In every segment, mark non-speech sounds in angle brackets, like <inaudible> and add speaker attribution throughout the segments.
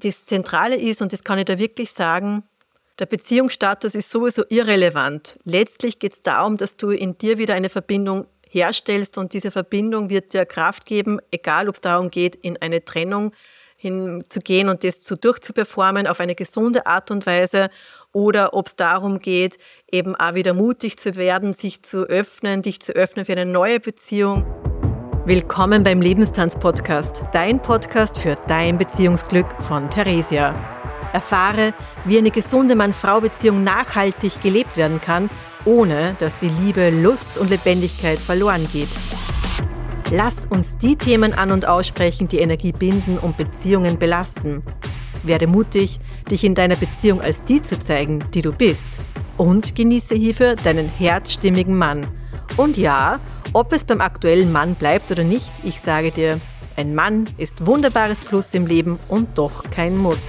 Speaker 1: Das Zentrale ist, und das kann ich da wirklich sagen, der Beziehungsstatus ist sowieso irrelevant. Letztlich geht es darum, dass du in dir wieder eine Verbindung herstellst und diese Verbindung wird dir Kraft geben, egal ob es darum geht, in eine Trennung hinzugehen und das zu durchzuperformen auf eine gesunde Art und Weise oder ob es darum geht, eben auch wieder mutig zu werden, sich zu öffnen, dich zu öffnen für eine neue Beziehung. Willkommen beim Lebenstanz-Podcast, dein Podcast für dein Beziehungsglück von Theresia. Erfahre, wie eine gesunde Mann-Frau-Beziehung nachhaltig gelebt werden kann, ohne dass die Liebe, Lust und Lebendigkeit verloren geht. Lass uns die Themen an und aussprechen, die Energie binden und Beziehungen belasten. Werde mutig, dich in deiner Beziehung als die zu zeigen, die du bist. Und genieße hierfür deinen herzstimmigen Mann. Und ja, ob es beim aktuellen Mann bleibt oder nicht, ich sage dir, ein Mann ist wunderbares Plus im Leben und doch kein Muss.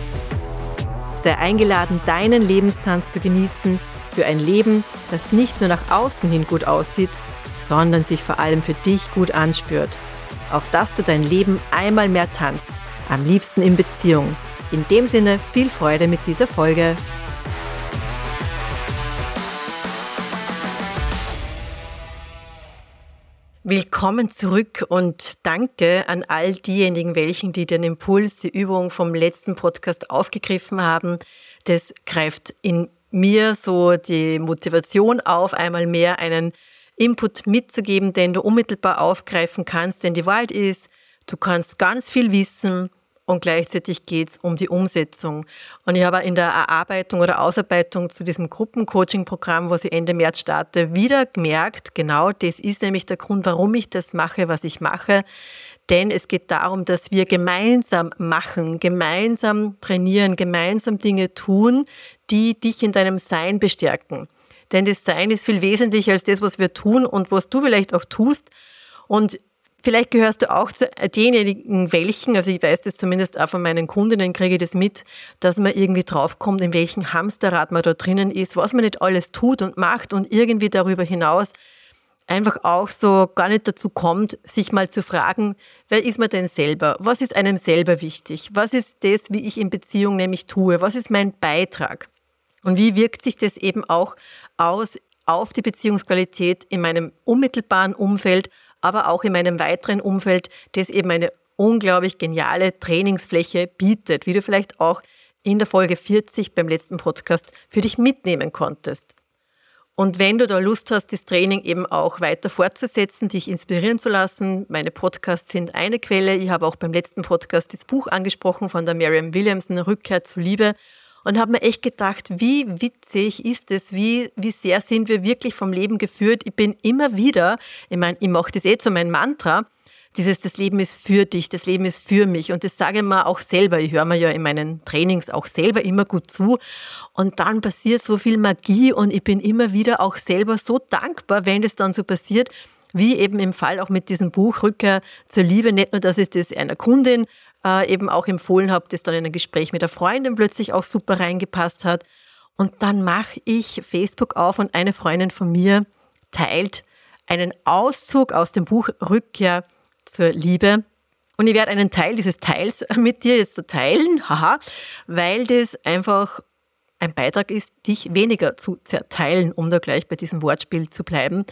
Speaker 1: Sei eingeladen, deinen Lebenstanz zu genießen für ein Leben, das nicht nur nach außen hin gut aussieht, sondern sich vor allem für dich gut anspürt. Auf dass du dein Leben einmal mehr tanzt, am liebsten in Beziehung. In dem Sinne viel Freude mit dieser Folge. Willkommen zurück und danke an all diejenigen, welchen die den Impuls, die Übung vom letzten Podcast aufgegriffen haben. Das greift in mir so die Motivation auf, einmal mehr einen Input mitzugeben, den du unmittelbar aufgreifen kannst. Denn die Wahrheit ist, du kannst ganz viel wissen, und gleichzeitig geht es um die Umsetzung. Und ich habe in der Erarbeitung oder Ausarbeitung zu diesem Gruppencoaching-Programm, was ich Ende März starte, wieder gemerkt, genau das ist nämlich der Grund, warum ich das mache, was ich mache. Denn es geht darum, dass wir gemeinsam machen, gemeinsam trainieren, gemeinsam Dinge tun, die dich in deinem Sein bestärken. Denn das Sein ist viel wesentlicher als das, was wir tun und was du vielleicht auch tust. Und Vielleicht gehörst du auch zu denjenigen welchen, also ich weiß das zumindest auch von meinen Kundinnen, kriege ich das mit, dass man irgendwie draufkommt, in welchem Hamsterrad man da drinnen ist, was man nicht alles tut und macht und irgendwie darüber hinaus einfach auch so gar nicht dazu kommt, sich mal zu fragen, wer ist man denn selber? Was ist einem selber wichtig? Was ist das, wie ich in Beziehung nämlich tue? Was ist mein Beitrag? Und wie wirkt sich das eben auch aus auf die Beziehungsqualität in meinem unmittelbaren Umfeld aber auch in meinem weiteren Umfeld, das eben eine unglaublich geniale Trainingsfläche bietet, wie du vielleicht auch in der Folge 40 beim letzten Podcast für dich mitnehmen konntest. Und wenn du da Lust hast, das Training eben auch weiter fortzusetzen, dich inspirieren zu lassen, meine Podcasts sind eine Quelle. Ich habe auch beim letzten Podcast das Buch angesprochen von der Miriam Williamson, Rückkehr zur Liebe und habe mir echt gedacht, wie witzig ist es, wie, wie sehr sind wir wirklich vom Leben geführt. Ich bin immer wieder, ich meine, ich mache das eh zu meinem Mantra, dieses, das Leben ist für dich, das Leben ist für mich. Und das sage ich mir auch selber. Ich höre mir ja in meinen Trainings auch selber immer gut zu. Und dann passiert so viel Magie und ich bin immer wieder auch selber so dankbar, wenn das dann so passiert, wie eben im Fall auch mit diesem Buch Rückkehr zur Liebe. Nicht nur, dass ich das einer Kundin äh, eben auch empfohlen habe, das dann in ein Gespräch mit der Freundin plötzlich auch super reingepasst hat. Und dann mache ich Facebook auf und eine Freundin von mir teilt einen Auszug aus dem Buch Rückkehr zur Liebe. Und ich werde einen Teil dieses Teils <laughs> mit dir jetzt teilen, <laughs> haha, weil das einfach ein Beitrag ist, dich weniger zu zerteilen, um da gleich bei diesem Wortspiel zu bleiben.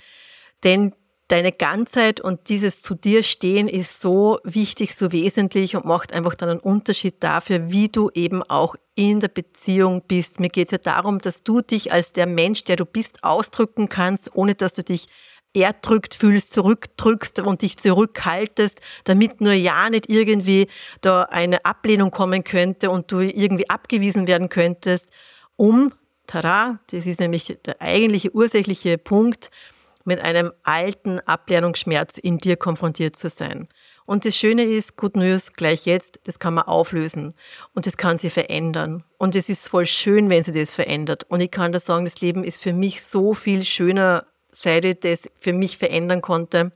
Speaker 1: Denn deine Ganzheit und dieses zu dir stehen ist so wichtig, so wesentlich und macht einfach dann einen Unterschied dafür, wie du eben auch in der Beziehung bist. Mir geht es ja darum, dass du dich als der Mensch, der du bist, ausdrücken kannst, ohne dass du dich erdrückt fühlst, zurückdrückst und dich zurückhaltest, damit nur ja nicht irgendwie da eine Ablehnung kommen könnte und du irgendwie abgewiesen werden könntest, um, tada, das ist nämlich der eigentliche ursächliche Punkt, mit einem alten Ablehnungsschmerz in dir konfrontiert zu sein. Und das Schöne ist, Good News gleich jetzt, das kann man auflösen und das kann sie verändern. Und es ist voll schön, wenn sie das verändert. Und ich kann da sagen, das Leben ist für mich so viel schöner, seit ich das für mich verändern konnte.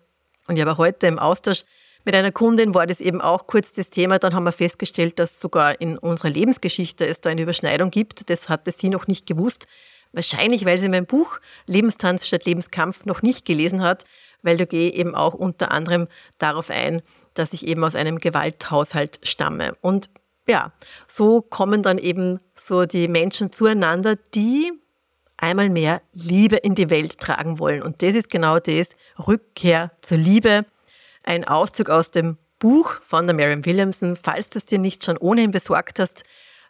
Speaker 1: Und ich habe heute im Austausch mit einer Kundin war das eben auch kurz das Thema. Dann haben wir festgestellt, dass sogar in unserer Lebensgeschichte es da eine Überschneidung gibt. Das hatte sie noch nicht gewusst. Wahrscheinlich, weil sie mein Buch Lebenstanz statt Lebenskampf noch nicht gelesen hat, weil da gehe eben auch unter anderem darauf ein, dass ich eben aus einem Gewalthaushalt stamme. Und ja, so kommen dann eben so die Menschen zueinander, die einmal mehr Liebe in die Welt tragen wollen. Und das ist genau das, Rückkehr zur Liebe. Ein Auszug aus dem Buch von der Marion Williamson. Falls du es dir nicht schon ohnehin besorgt hast,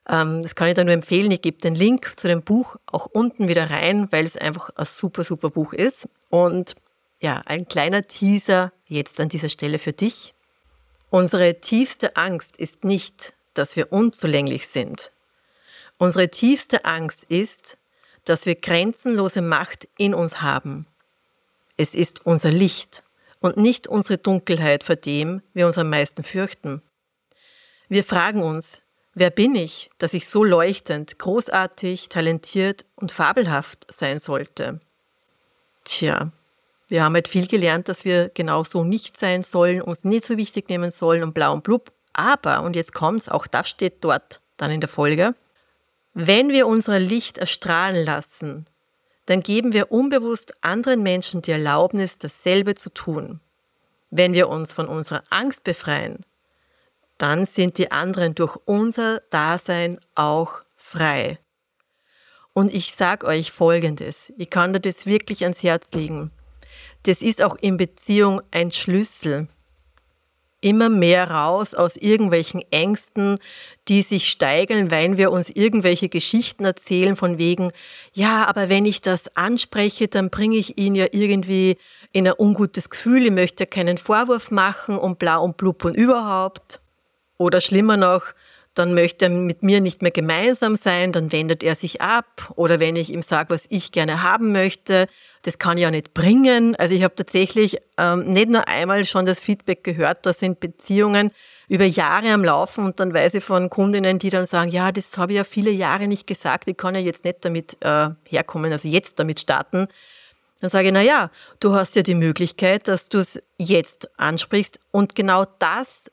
Speaker 1: das kann ich dir nur empfehlen. Ich gebe den Link zu dem Buch auch unten wieder rein, weil es einfach ein super, super Buch ist. Und ja, ein kleiner Teaser jetzt an dieser Stelle für dich. Unsere tiefste Angst ist nicht, dass wir unzulänglich sind. Unsere tiefste Angst ist, dass wir grenzenlose Macht in uns haben. Es ist unser Licht und nicht unsere Dunkelheit, vor dem wir uns am meisten fürchten. Wir fragen uns, wer bin ich, dass ich so leuchtend, großartig, talentiert und fabelhaft sein sollte? Tja, wir haben halt viel gelernt, dass wir genau so nicht sein sollen, uns nicht so wichtig nehmen sollen und blau und blub. Aber, und jetzt kommt's, auch das steht dort dann in der Folge, wenn wir unser Licht erstrahlen lassen, dann geben wir unbewusst anderen Menschen die Erlaubnis, dasselbe zu tun. Wenn wir uns von unserer Angst befreien, dann sind die anderen durch unser Dasein auch frei. Und ich sage euch Folgendes, ich kann dir das wirklich ans Herz legen. Das ist auch in Beziehung ein Schlüssel immer mehr raus aus irgendwelchen Ängsten, die sich steigern, weil wir uns irgendwelche Geschichten erzählen von wegen, ja, aber wenn ich das anspreche, dann bringe ich ihn ja irgendwie in ein ungutes Gefühl, ich möchte ja keinen Vorwurf machen und bla und blub und überhaupt. Oder schlimmer noch, dann möchte er mit mir nicht mehr gemeinsam sein, dann wendet er sich ab. Oder wenn ich ihm sage, was ich gerne haben möchte, das kann ich ja nicht bringen. Also ich habe tatsächlich ähm, nicht nur einmal schon das Feedback gehört, da sind Beziehungen über Jahre am Laufen und dann weiß ich von Kundinnen, die dann sagen, ja, das habe ich ja viele Jahre nicht gesagt, ich kann ja jetzt nicht damit äh, herkommen, also jetzt damit starten. Dann sage ich, na ja, du hast ja die Möglichkeit, dass du es jetzt ansprichst und genau das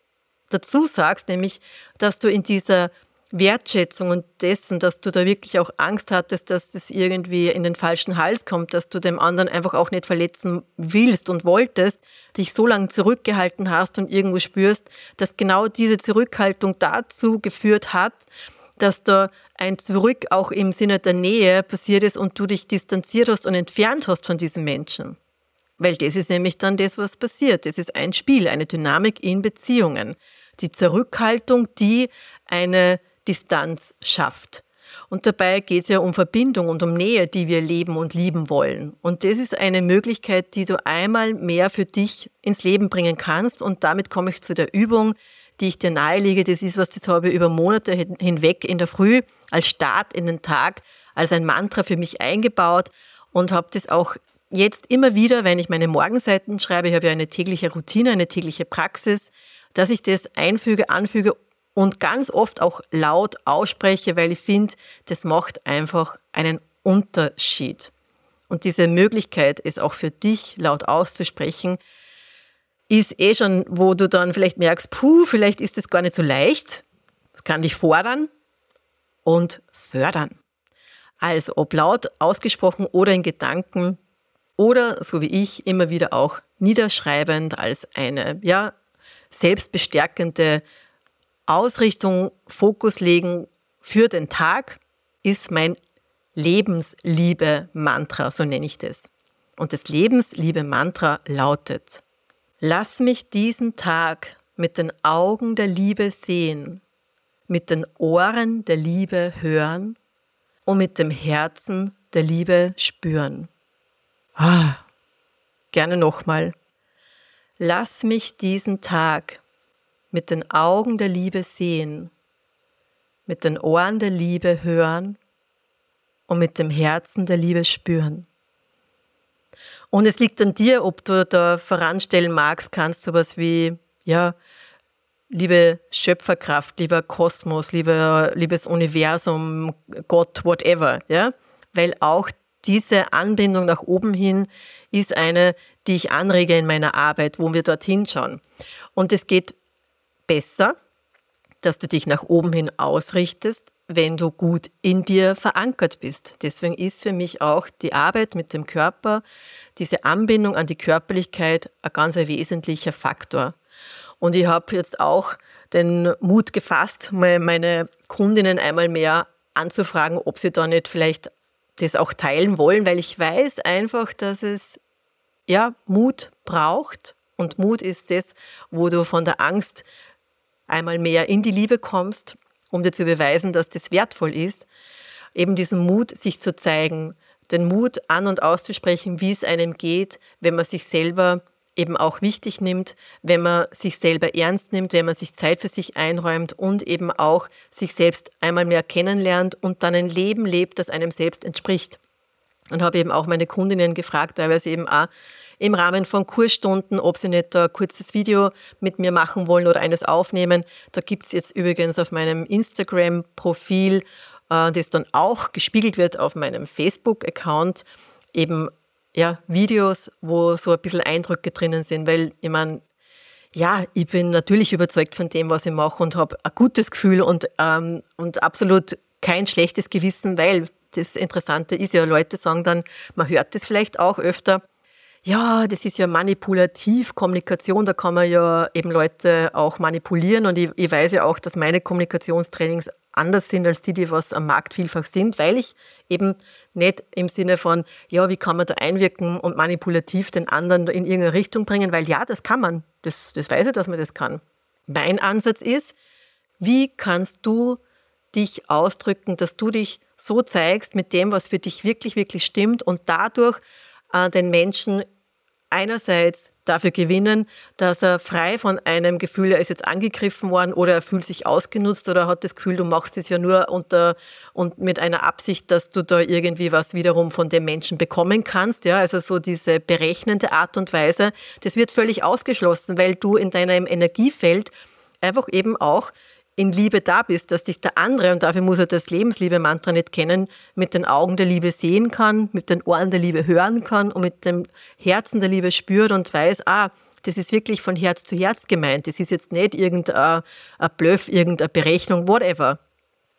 Speaker 1: dazu sagst, nämlich, dass du in dieser Wertschätzung und dessen, dass du da wirklich auch Angst hattest, dass es irgendwie in den falschen Hals kommt, dass du dem anderen einfach auch nicht verletzen willst und wolltest, dich so lange zurückgehalten hast und irgendwo spürst, dass genau diese Zurückhaltung dazu geführt hat, dass da ein Zurück auch im Sinne der Nähe passiert ist und du dich distanziert hast und entfernt hast von diesem Menschen. Weil das ist nämlich dann das, was passiert. Das ist ein Spiel, eine Dynamik in Beziehungen. Die Zurückhaltung, die eine Distanz schafft. Und dabei geht es ja um Verbindung und um Nähe, die wir leben und lieben wollen. Und das ist eine Möglichkeit, die du einmal mehr für dich ins Leben bringen kannst. Und damit komme ich zu der Übung, die ich dir nahelege. Das ist was, das habe ich über Monate hinweg in der Früh als Start in den Tag, als ein Mantra für mich eingebaut und habe das auch jetzt immer wieder, wenn ich meine Morgenseiten schreibe, ich habe ja eine tägliche Routine, eine tägliche Praxis, dass ich das einfüge, anfüge und ganz oft auch laut ausspreche, weil ich finde, das macht einfach einen Unterschied. Und diese Möglichkeit, es auch für dich laut auszusprechen, ist eh schon, wo du dann vielleicht merkst, puh, vielleicht ist das gar nicht so leicht. Das kann dich fordern und fördern. Also ob laut ausgesprochen oder in Gedanken oder so wie ich immer wieder auch niederschreibend als eine ja, selbstbestärkende Ausrichtung, Fokus legen für den Tag ist mein Lebensliebe-Mantra, so nenne ich das. Und das Lebensliebe-Mantra lautet, lass mich diesen Tag mit den Augen der Liebe sehen, mit den Ohren der Liebe hören und mit dem Herzen der Liebe spüren. Ah, gerne nochmal. Lass mich diesen Tag mit den Augen der Liebe sehen, mit den Ohren der Liebe hören und mit dem Herzen der Liebe spüren. Und es liegt an dir, ob du da voranstellen magst, kannst du was wie, ja, liebe Schöpferkraft, lieber Kosmos, lieber, liebes Universum, Gott, whatever, ja, weil auch diese Anbindung nach oben hin ist eine, die ich anrege in meiner Arbeit, wo wir dorthin schauen. Und es geht besser, dass du dich nach oben hin ausrichtest, wenn du gut in dir verankert bist. Deswegen ist für mich auch die Arbeit mit dem Körper, diese Anbindung an die Körperlichkeit ein ganz wesentlicher Faktor. Und ich habe jetzt auch den Mut gefasst, meine Kundinnen einmal mehr anzufragen, ob sie da nicht vielleicht das auch teilen wollen, weil ich weiß einfach, dass es ja Mut braucht und Mut ist das, wo du von der Angst einmal mehr in die Liebe kommst, um dir zu beweisen, dass das wertvoll ist. Eben diesen Mut, sich zu zeigen, den Mut an und auszusprechen, wie es einem geht, wenn man sich selber eben auch wichtig nimmt, wenn man sich selber ernst nimmt, wenn man sich Zeit für sich einräumt und eben auch sich selbst einmal mehr kennenlernt und dann ein Leben lebt, das einem selbst entspricht. Und habe eben auch meine Kundinnen gefragt, teilweise eben auch im Rahmen von Kursstunden, ob sie nicht ein kurzes Video mit mir machen wollen oder eines aufnehmen. Da gibt es jetzt übrigens auf meinem Instagram-Profil, äh, das dann auch gespiegelt wird auf meinem Facebook-Account, eben ja, Videos, wo so ein bisschen Eindrücke drinnen sind, weil ich meine, ja, ich bin natürlich überzeugt von dem, was ich mache und habe ein gutes Gefühl und, ähm, und absolut kein schlechtes Gewissen, weil das Interessante ist ja, Leute sagen dann, man hört das vielleicht auch öfter, ja, das ist ja manipulativ, Kommunikation, da kann man ja eben Leute auch manipulieren und ich, ich weiß ja auch, dass meine Kommunikationstrainings anders sind als die, die was am Markt vielfach sind, weil ich eben nicht im Sinne von, ja, wie kann man da einwirken und manipulativ den anderen in irgendeine Richtung bringen, weil ja, das kann man. Das, das weiß ich, dass man das kann. Mein Ansatz ist, wie kannst du dich ausdrücken, dass du dich so zeigst mit dem, was für dich wirklich, wirklich stimmt und dadurch äh, den Menschen einerseits dafür gewinnen, dass er frei von einem Gefühl, er ist jetzt angegriffen worden oder er fühlt sich ausgenutzt oder hat das Gefühl, du machst es ja nur unter und mit einer Absicht, dass du da irgendwie was wiederum von dem Menschen bekommen kannst. Ja, also so diese berechnende Art und Weise, das wird völlig ausgeschlossen, weil du in deinem Energiefeld einfach eben auch in Liebe da bist, dass dich der andere, und dafür muss er das Lebensliebe-Mantra nicht kennen, mit den Augen der Liebe sehen kann, mit den Ohren der Liebe hören kann und mit dem Herzen der Liebe spürt und weiß, ah, das ist wirklich von Herz zu Herz gemeint. Das ist jetzt nicht irgendein Bluff, irgendeine Berechnung, whatever.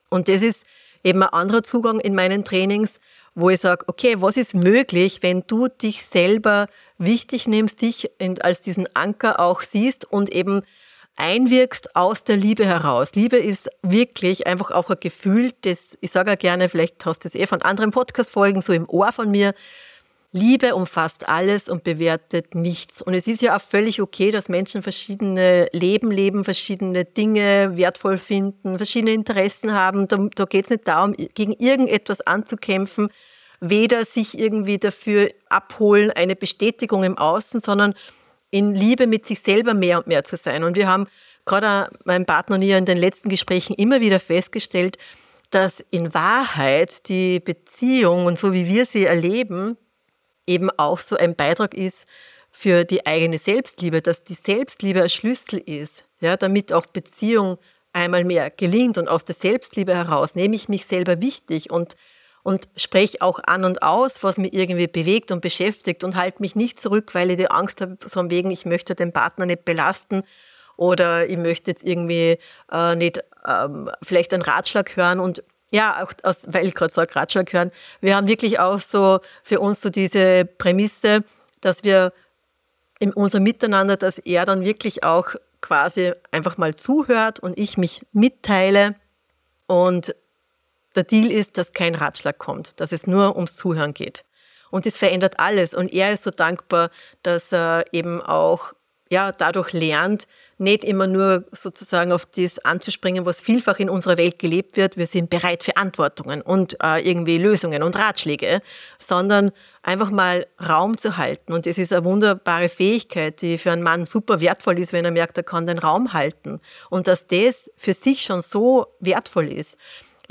Speaker 1: Und das ist eben ein anderer Zugang in meinen Trainings, wo ich sage, okay, was ist möglich, wenn du dich selber wichtig nimmst, dich als diesen Anker auch siehst und eben einwirkst aus der Liebe heraus. Liebe ist wirklich einfach auch ein Gefühl, das, ich sage ja gerne, vielleicht hast du es eh von anderen Podcast-Folgen so im Ohr von mir, Liebe umfasst alles und bewertet nichts. Und es ist ja auch völlig okay, dass Menschen verschiedene Leben leben, verschiedene Dinge wertvoll finden, verschiedene Interessen haben. Da, da geht es nicht darum, gegen irgendetwas anzukämpfen, weder sich irgendwie dafür abholen, eine Bestätigung im Außen, sondern in Liebe mit sich selber mehr und mehr zu sein. Und wir haben gerade mein Partner und ich in den letzten Gesprächen immer wieder festgestellt, dass in Wahrheit die Beziehung und so wie wir sie erleben, eben auch so ein Beitrag ist für die eigene Selbstliebe, dass die Selbstliebe ein Schlüssel ist, ja, damit auch Beziehung einmal mehr gelingt und aus der Selbstliebe heraus nehme ich mich selber wichtig und und spreche auch an und aus, was mich irgendwie bewegt und beschäftigt und halte mich nicht zurück, weil ich die Angst habe, so wegen, ich möchte den Partner nicht belasten oder ich möchte jetzt irgendwie äh, nicht ähm, vielleicht einen Ratschlag hören und ja, auch aus, weil ich gerade sage, Ratschlag hören. Wir haben wirklich auch so für uns so diese Prämisse, dass wir in unserem Miteinander, dass er dann wirklich auch quasi einfach mal zuhört und ich mich mitteile und der Deal ist, dass kein Ratschlag kommt, dass es nur ums Zuhören geht. Und das verändert alles. Und er ist so dankbar, dass er eben auch ja, dadurch lernt, nicht immer nur sozusagen auf das anzuspringen, was vielfach in unserer Welt gelebt wird. Wir sind bereit für Antwortungen und äh, irgendwie Lösungen und Ratschläge, sondern einfach mal Raum zu halten. Und es ist eine wunderbare Fähigkeit, die für einen Mann super wertvoll ist, wenn er merkt, er kann den Raum halten. Und dass das für sich schon so wertvoll ist.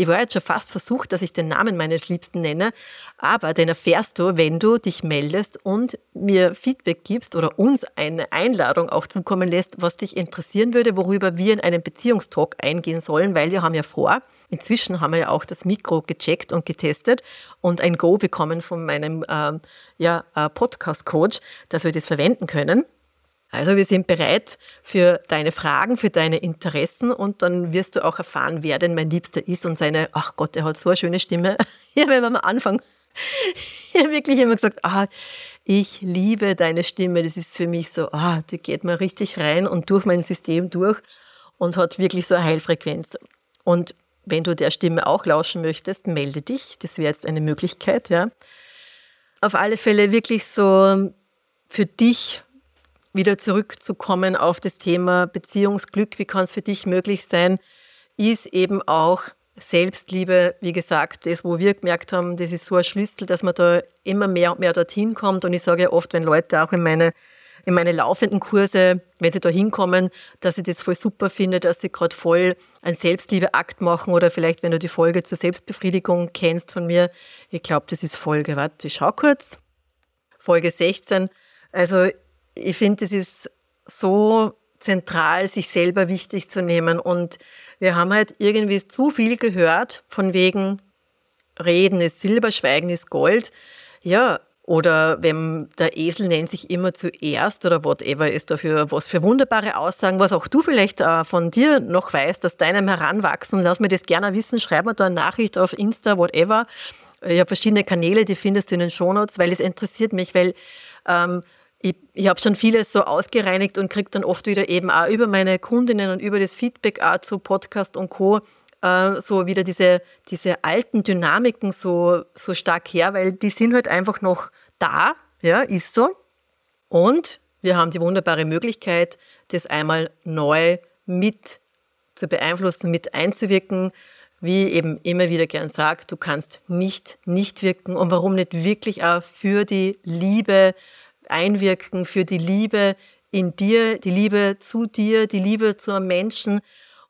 Speaker 1: Ich war jetzt schon fast versucht, dass ich den Namen meines Liebsten nenne, aber den erfährst du, wenn du dich meldest und mir Feedback gibst oder uns eine Einladung auch zukommen lässt, was dich interessieren würde, worüber wir in einem Beziehungstalk eingehen sollen, weil wir haben ja vor, inzwischen haben wir ja auch das Mikro gecheckt und getestet und ein Go bekommen von meinem äh, ja, äh, Podcast-Coach, dass wir das verwenden können. Also wir sind bereit für deine Fragen, für deine Interessen und dann wirst du auch erfahren, wer denn mein Liebster ist und seine, ach Gott, der hat so eine schöne Stimme. <laughs> Ja, wenn wir am Anfang habe <laughs> wirklich immer gesagt, ah, ich liebe deine Stimme. Das ist für mich so, ah, die geht mir richtig rein und durch mein System durch. und hat wirklich so eine Heilfrequenz. Und wenn du der Stimme auch lauschen möchtest, melde dich. Das wäre jetzt eine Möglichkeit, ja. Auf alle Fälle wirklich so für dich wieder zurückzukommen auf das Thema Beziehungsglück. Wie kann es für dich möglich sein? Ist eben auch Selbstliebe, wie gesagt, das, wo wir gemerkt haben, das ist so ein Schlüssel, dass man da immer mehr und mehr dorthin kommt. Und ich sage ja oft, wenn Leute auch in meine in meine laufenden Kurse, wenn sie da hinkommen, dass ich das voll super finde, dass sie gerade voll einen Selbstliebeakt machen oder vielleicht, wenn du die Folge zur Selbstbefriedigung kennst von mir, ich glaube, das ist Folge, warte, ich schau kurz, Folge 16. Also ich finde, das ist so zentral, sich selber wichtig zu nehmen und wir haben halt irgendwie zu viel gehört von wegen Reden ist Silber, Schweigen ist Gold. Ja, oder wenn der Esel nennt sich immer zuerst oder whatever ist dafür, was für wunderbare Aussagen, was auch du vielleicht äh, von dir noch weißt, aus deinem Heranwachsen. Lass mir das gerne wissen. Schreib mir da eine Nachricht auf Insta, whatever. Ich habe verschiedene Kanäle, die findest du in den Shownotes, weil es interessiert mich, weil ähm, ich, ich habe schon vieles so ausgereinigt und kriege dann oft wieder eben auch über meine Kundinnen und über das Feedback auch zu Podcast und Co äh, so wieder diese, diese alten Dynamiken so, so stark her, weil die sind halt einfach noch da, ja, ist so. Und wir haben die wunderbare Möglichkeit, das einmal neu mit zu beeinflussen, mit einzuwirken. Wie eben immer wieder gern sagt, du kannst nicht nicht wirken und warum nicht wirklich auch für die Liebe einwirken, für die Liebe in dir, die Liebe zu dir, die Liebe zu einem Menschen,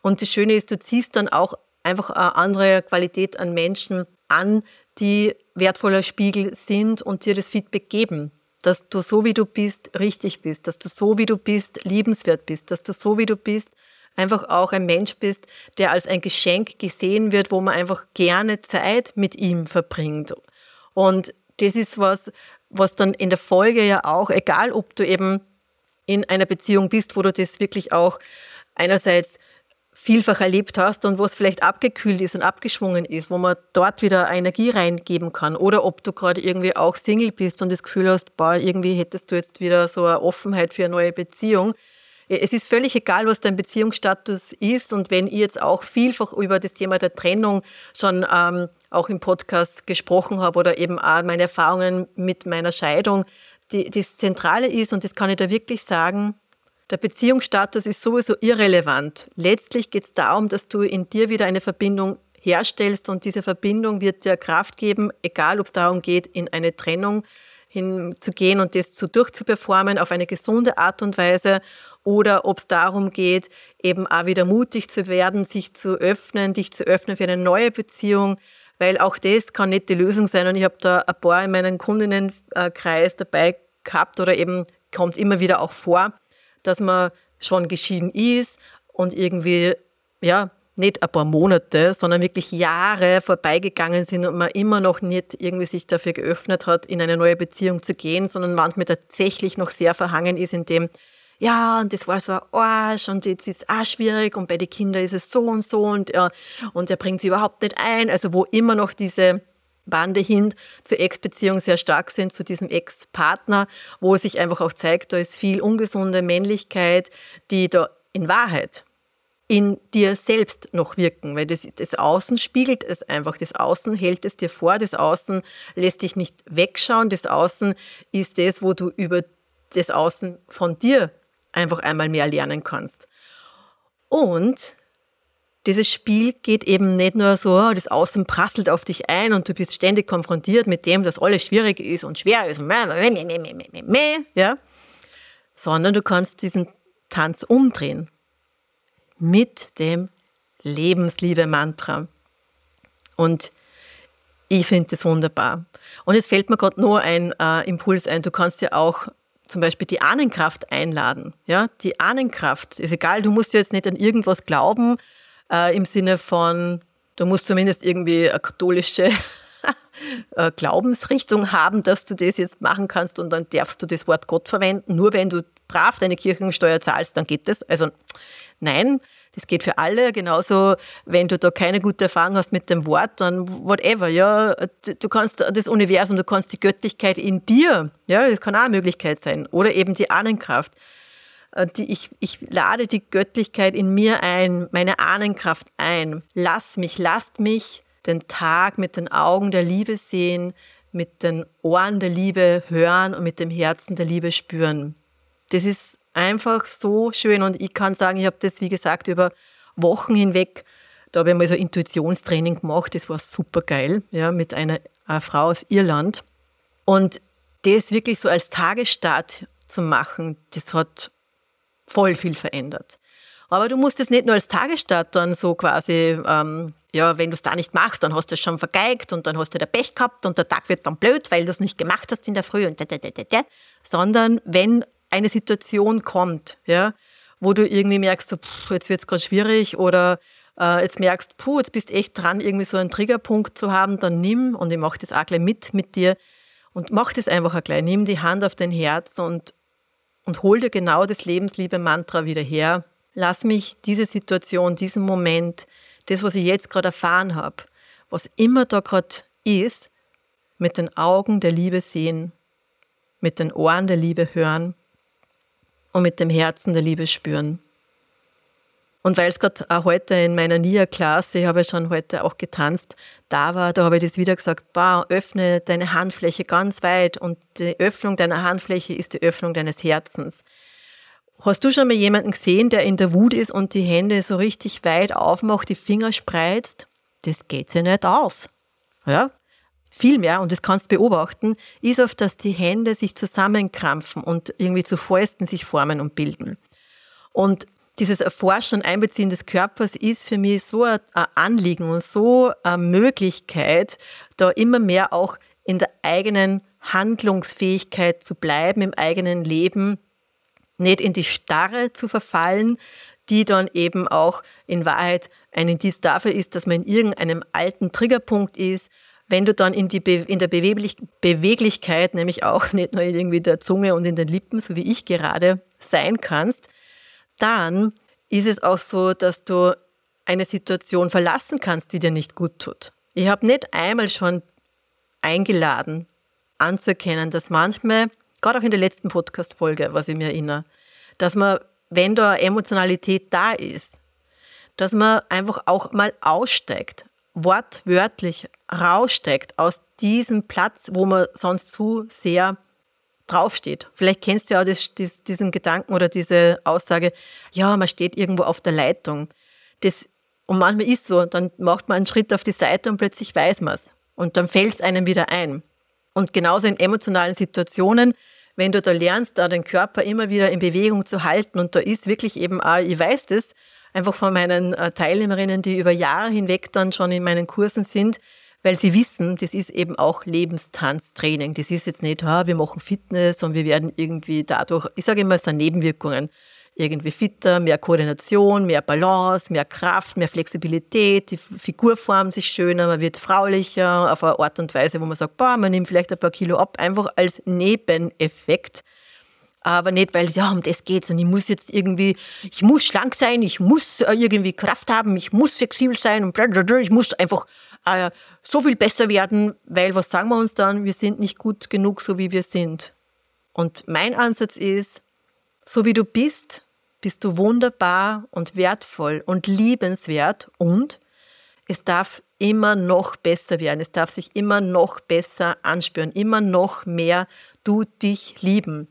Speaker 1: und das Schöne ist, du ziehst dann auch einfach eine andere Qualität an Menschen an, die wertvoller Spiegel sind und dir das Feedback geben, dass du so wie du bist richtig bist, dass du so wie du bist liebenswert bist, dass du so wie du bist einfach auch ein Mensch bist, der als ein Geschenk gesehen wird, wo man einfach gerne Zeit mit ihm verbringt. Und das ist was, was dann in der Folge ja auch, egal ob du eben in einer Beziehung bist, wo du das wirklich auch einerseits vielfach erlebt hast und wo es vielleicht abgekühlt ist und abgeschwungen ist, wo man dort wieder Energie reingeben kann. Oder ob du gerade irgendwie auch Single bist und das Gefühl hast, boah, irgendwie hättest du jetzt wieder so eine Offenheit für eine neue Beziehung. Es ist völlig egal, was dein Beziehungsstatus ist. Und wenn ich jetzt auch vielfach über das Thema der Trennung schon ähm, auch im Podcast gesprochen habe oder eben auch meine Erfahrungen mit meiner Scheidung, die, das Zentrale ist, und das kann ich da wirklich sagen, der Beziehungsstatus ist sowieso irrelevant. Letztlich geht es darum, dass du in dir wieder eine Verbindung herstellst und diese Verbindung wird dir Kraft geben, egal ob es darum geht, in eine Trennung hinzugehen und das so durchzuperformen auf eine gesunde Art und Weise oder ob es darum geht, eben auch wieder mutig zu werden, sich zu öffnen, dich zu öffnen für eine neue Beziehung, weil auch das kann nicht die Lösung sein. Und ich habe da ein paar in meinem Kundinnenkreis dabei gehabt oder eben kommt immer wieder auch vor, dass man schon geschieden ist und irgendwie, ja, nicht ein paar Monate, sondern wirklich Jahre vorbeigegangen sind und man immer noch nicht irgendwie sich dafür geöffnet hat, in eine neue Beziehung zu gehen, sondern manchmal tatsächlich noch sehr verhangen ist in dem, ja, und das war so ein Arsch und jetzt ist es auch schwierig und bei den Kindern ist es so und so und, ja, und er bringt sie überhaupt nicht ein. Also wo immer noch diese Bande hin zur Ex-Beziehung sehr stark sind, zu diesem Ex-Partner, wo sich einfach auch zeigt, da ist viel ungesunde Männlichkeit, die da in Wahrheit in dir selbst noch wirken, weil das, das Außen spiegelt es einfach. Das Außen hält es dir vor, das Außen lässt dich nicht wegschauen, das Außen ist das, wo du über das Außen von dir einfach einmal mehr lernen kannst. Und dieses Spiel geht eben nicht nur so, das Außen prasselt auf dich ein und du bist ständig konfrontiert mit dem, dass alles schwierig ist und schwer ist, ja, sondern du kannst diesen Tanz umdrehen mit dem Lebensliebe-Mantra. Und ich finde das wunderbar. Und jetzt fällt mir gerade nur ein äh, Impuls ein. Du kannst ja auch zum Beispiel die Ahnenkraft einladen. Ja, die Ahnenkraft ist egal. Du musst jetzt nicht an irgendwas glauben, äh, im Sinne von, du musst zumindest irgendwie eine katholische <laughs> äh, Glaubensrichtung haben, dass du das jetzt machen kannst und dann darfst du das Wort Gott verwenden. Nur wenn du brav deine Kirchensteuer zahlst, dann geht das. Also nein, das geht für alle. Genauso, wenn du da keine gute Erfahrung hast mit dem Wort, dann whatever. Ja, du kannst das Universum, du kannst die Göttlichkeit in dir. Ja, das kann auch eine Möglichkeit sein. Oder eben die Ahnenkraft. äh, die, ich, ich lade die Göttlichkeit in mir ein, meine Ahnenkraft ein. Lass mich, lasst mich den Tag mit den Augen der Liebe sehen, mit den Ohren der Liebe hören und mit dem Herzen der Liebe spüren. Das ist einfach so schön und ich kann sagen, ich habe das, wie gesagt, über Wochen hinweg, da habe ich mal so Intuitionstraining gemacht, das war super geil, ja, mit einer, einer Frau aus Irland. Und das wirklich so als Tagesstart zu machen, das hat voll viel verändert. Aber du musst es nicht nur als Tagesstart dann so quasi, ähm, ja, wenn du es da nicht machst, dann hast du es schon vergeigt und dann hast du der Pech gehabt und der Tag wird dann blöd, weil du es nicht gemacht hast in der Früh und da, da, da, da, da. sondern wenn eine Situation kommt, ja, wo du irgendwie merkst, so, pff, jetzt wird es gerade schwierig oder äh, jetzt merkst, puh, jetzt bist echt dran, irgendwie so einen Triggerpunkt zu haben, dann nimm, und ich mache das auch gleich mit mit dir, und mach das einfach auch gleich. Nimm die Hand auf dein Herz und, und hol dir genau das Lebensliebe-Mantra wieder her. Lass mich diese Situation, diesen Moment, das, was ich jetzt gerade erfahren habe, was immer da gerade ist, mit den Augen der Liebe sehen, mit den Ohren der Liebe hören und mit dem Herzen der Liebe spüren. Und weil es gerade auch heute in meiner NIA-Klasse, ich habe schon heute auch getanzt, da war, da habe ich das wieder gesagt, bah, öffne deine Handfläche ganz weit und die Öffnung deiner Handfläche ist die Öffnung deines Herzens. Hast du schon mal jemanden gesehen, der in der Wut ist und die Hände so richtig weit aufmacht, die Finger spreizt? Das geht sich nicht aus. Ja? Vielmehr, und das kannst du beobachten, ist oft, dass die Hände sich zusammenkrampfen und irgendwie zu Fäusten sich formen und bilden. Und dieses Erforschen und Einbeziehen des Körpers ist für mich so ein Anliegen und so eine Möglichkeit, da immer mehr auch in der eigenen Handlungsfähigkeit zu bleiben, im eigenen Leben, nicht in die Starre zu verfallen, die dann eben auch in Wahrheit ein Indiz dafür ist, dass man in irgendeinem alten Triggerpunkt ist. Wenn du dann in, die Be in der Beweglich Beweglichkeit, nämlich auch <laughs> nicht nur irgendwie der Zunge und in den Lippen, so wie ich gerade sein kannst, dann ist es auch so, dass du eine Situation verlassen kannst, die dir nicht gut tut. Ich habe nicht einmal schon eingeladen, anzuerkennen, dass manchmal, gerade auch in der letzten Podcast-Folge, was ich mir erinnere, dass man, wenn da Emotionalität da ist, dass man einfach auch mal aussteigt, wortwörtlich raussteigt aus diesem Platz, wo man sonst zu sehr draufsteht. Vielleicht kennst du ja das, das, diesen Gedanken oder diese Aussage, ja, man steht irgendwo auf der Leitung. Das, und manchmal ist so, dann macht man einen Schritt auf die Seite und plötzlich weiß man es. Und dann fällt es einem wieder ein. Und genauso in emotionalen Situationen, wenn du da lernst, da den Körper immer wieder in Bewegung zu halten und da ist wirklich eben auch, ich weiß das, einfach von meinen äh, Teilnehmerinnen, die über Jahre hinweg dann schon in meinen Kursen sind, weil sie wissen, das ist eben auch Lebenstanztraining. Das ist jetzt nicht, ha, wir machen Fitness und wir werden irgendwie dadurch, ich sage immer, es sind Nebenwirkungen. Irgendwie fitter, mehr Koordination, mehr Balance, mehr Kraft, mehr Flexibilität, die Figur formt sich schöner, man wird fraulicher auf eine Art und Weise, wo man sagt, boah, man nimmt vielleicht ein paar Kilo ab, einfach als Nebeneffekt aber nicht, weil ja, um das geht's und ich muss jetzt irgendwie, ich muss schlank sein, ich muss äh, irgendwie Kraft haben, ich muss flexibel sein und ich muss einfach äh, so viel besser werden, weil was sagen wir uns dann? Wir sind nicht gut genug, so wie wir sind. Und mein Ansatz ist, so wie du bist, bist du wunderbar und wertvoll und liebenswert und es darf immer noch besser werden. Es darf sich immer noch besser anspüren, immer noch mehr du dich lieben.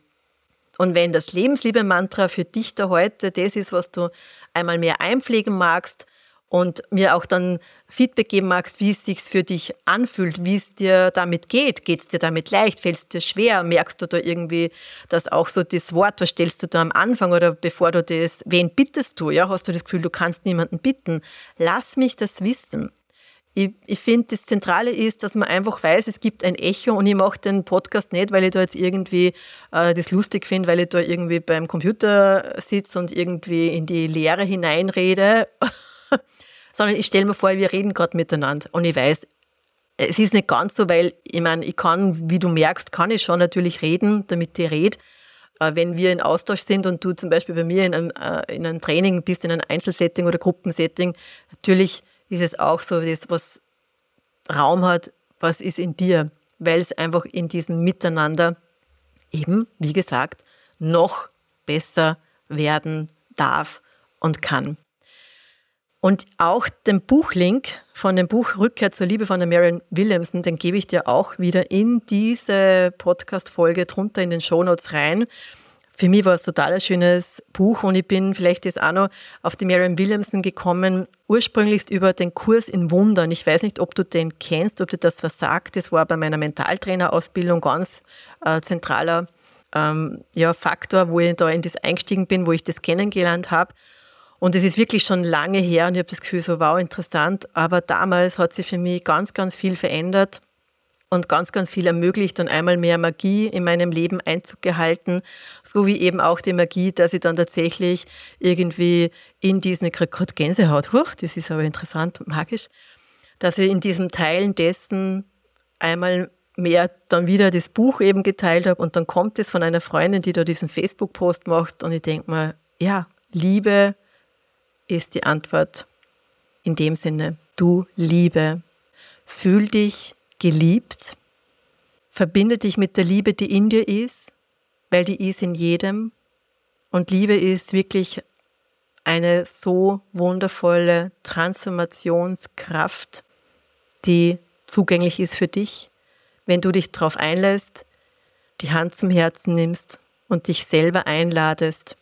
Speaker 1: Und wenn das Lebensliebe-Mantra für dich da heute das ist, was du einmal mehr einpflegen magst und mir auch dann Feedback geben magst, wie es sich für dich anfühlt, wie es dir damit geht. Geht es dir damit leicht? Fällt es dir schwer? Merkst du da irgendwie, dass auch so das Wort, was stellst du da am Anfang oder bevor du das, wen bittest du? Ja, hast du das Gefühl, du kannst niemanden bitten? Lass mich das wissen ich, ich finde, das Zentrale ist, dass man einfach weiß, es gibt ein Echo und ich mache den Podcast nicht, weil ich da jetzt irgendwie äh, das lustig finde, weil ich da irgendwie beim Computer sitze und irgendwie in die Leere hineinrede, <laughs> <laughs> sondern ich stelle mir vor, wir reden gerade miteinander und ich weiß, es ist nicht ganz so, weil ich meine, ich kann, wie du merkst, kann ich schon natürlich reden, damit ich rede. Äh, wenn wir in Austausch sind und du zum Beispiel bei mir in einem, äh, in einem Training bist, in einem Einzelsetting oder Gruppensetting, natürlich ist es auch so, das, was Raum hat, was ist in dir, weil es einfach in diesem Miteinander eben, wie gesagt, noch besser werden darf und kann. Und auch den Buchlink von dem Buch Rückkehr zur Liebe von der Marion Williamson, den gebe ich dir auch wieder in diese Podcast-Folge drunter in den Shownotes rein. Für mich war es total ein schönes Buch und ich bin vielleicht jetzt auch noch auf die Marion Williamson gekommen, ursprünglichst über den Kurs in Wundern. Ich weiß nicht, ob du den kennst, ob dir das was sagt. Das war bei meiner Mentaltrainerausbildung ganz äh, zentraler ähm, ja, Faktor, wo ich da in das eingestiegen bin, wo ich das kennengelernt habe. Und es ist wirklich schon lange her und ich habe das Gefühl, so wow, interessant. Aber damals hat sich für mich ganz, ganz viel verändert und ganz, ganz viel ermöglicht und einmal mehr Magie in meinem Leben Einzug gehalten, so wie eben auch die Magie, dass ich dann tatsächlich irgendwie in diesen, gerade Gänsehaut, huch, das ist aber interessant und magisch, dass ich in diesem Teilen dessen einmal mehr dann wieder das Buch eben geteilt habe und dann kommt es von einer Freundin, die da diesen Facebook-Post macht und ich denke mir, ja, Liebe ist die Antwort in dem Sinne. Du Liebe, fühl dich geliebt, verbinde dich mit der Liebe, die in dir ist, weil die ist in jedem. Und Liebe ist wirklich eine so wundervolle Transformationskraft, die zugänglich ist für dich, wenn du dich darauf einlässt, die Hand zum Herzen nimmst und dich selber einladest.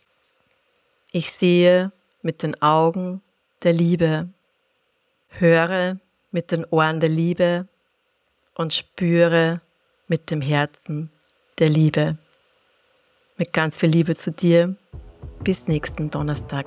Speaker 1: Ich sehe mit den Augen der Liebe, höre mit den Ohren der Liebe und spüre mit dem Herzen der Liebe. Mit ganz viel Liebe zu dir. Bis nächsten Donnerstag.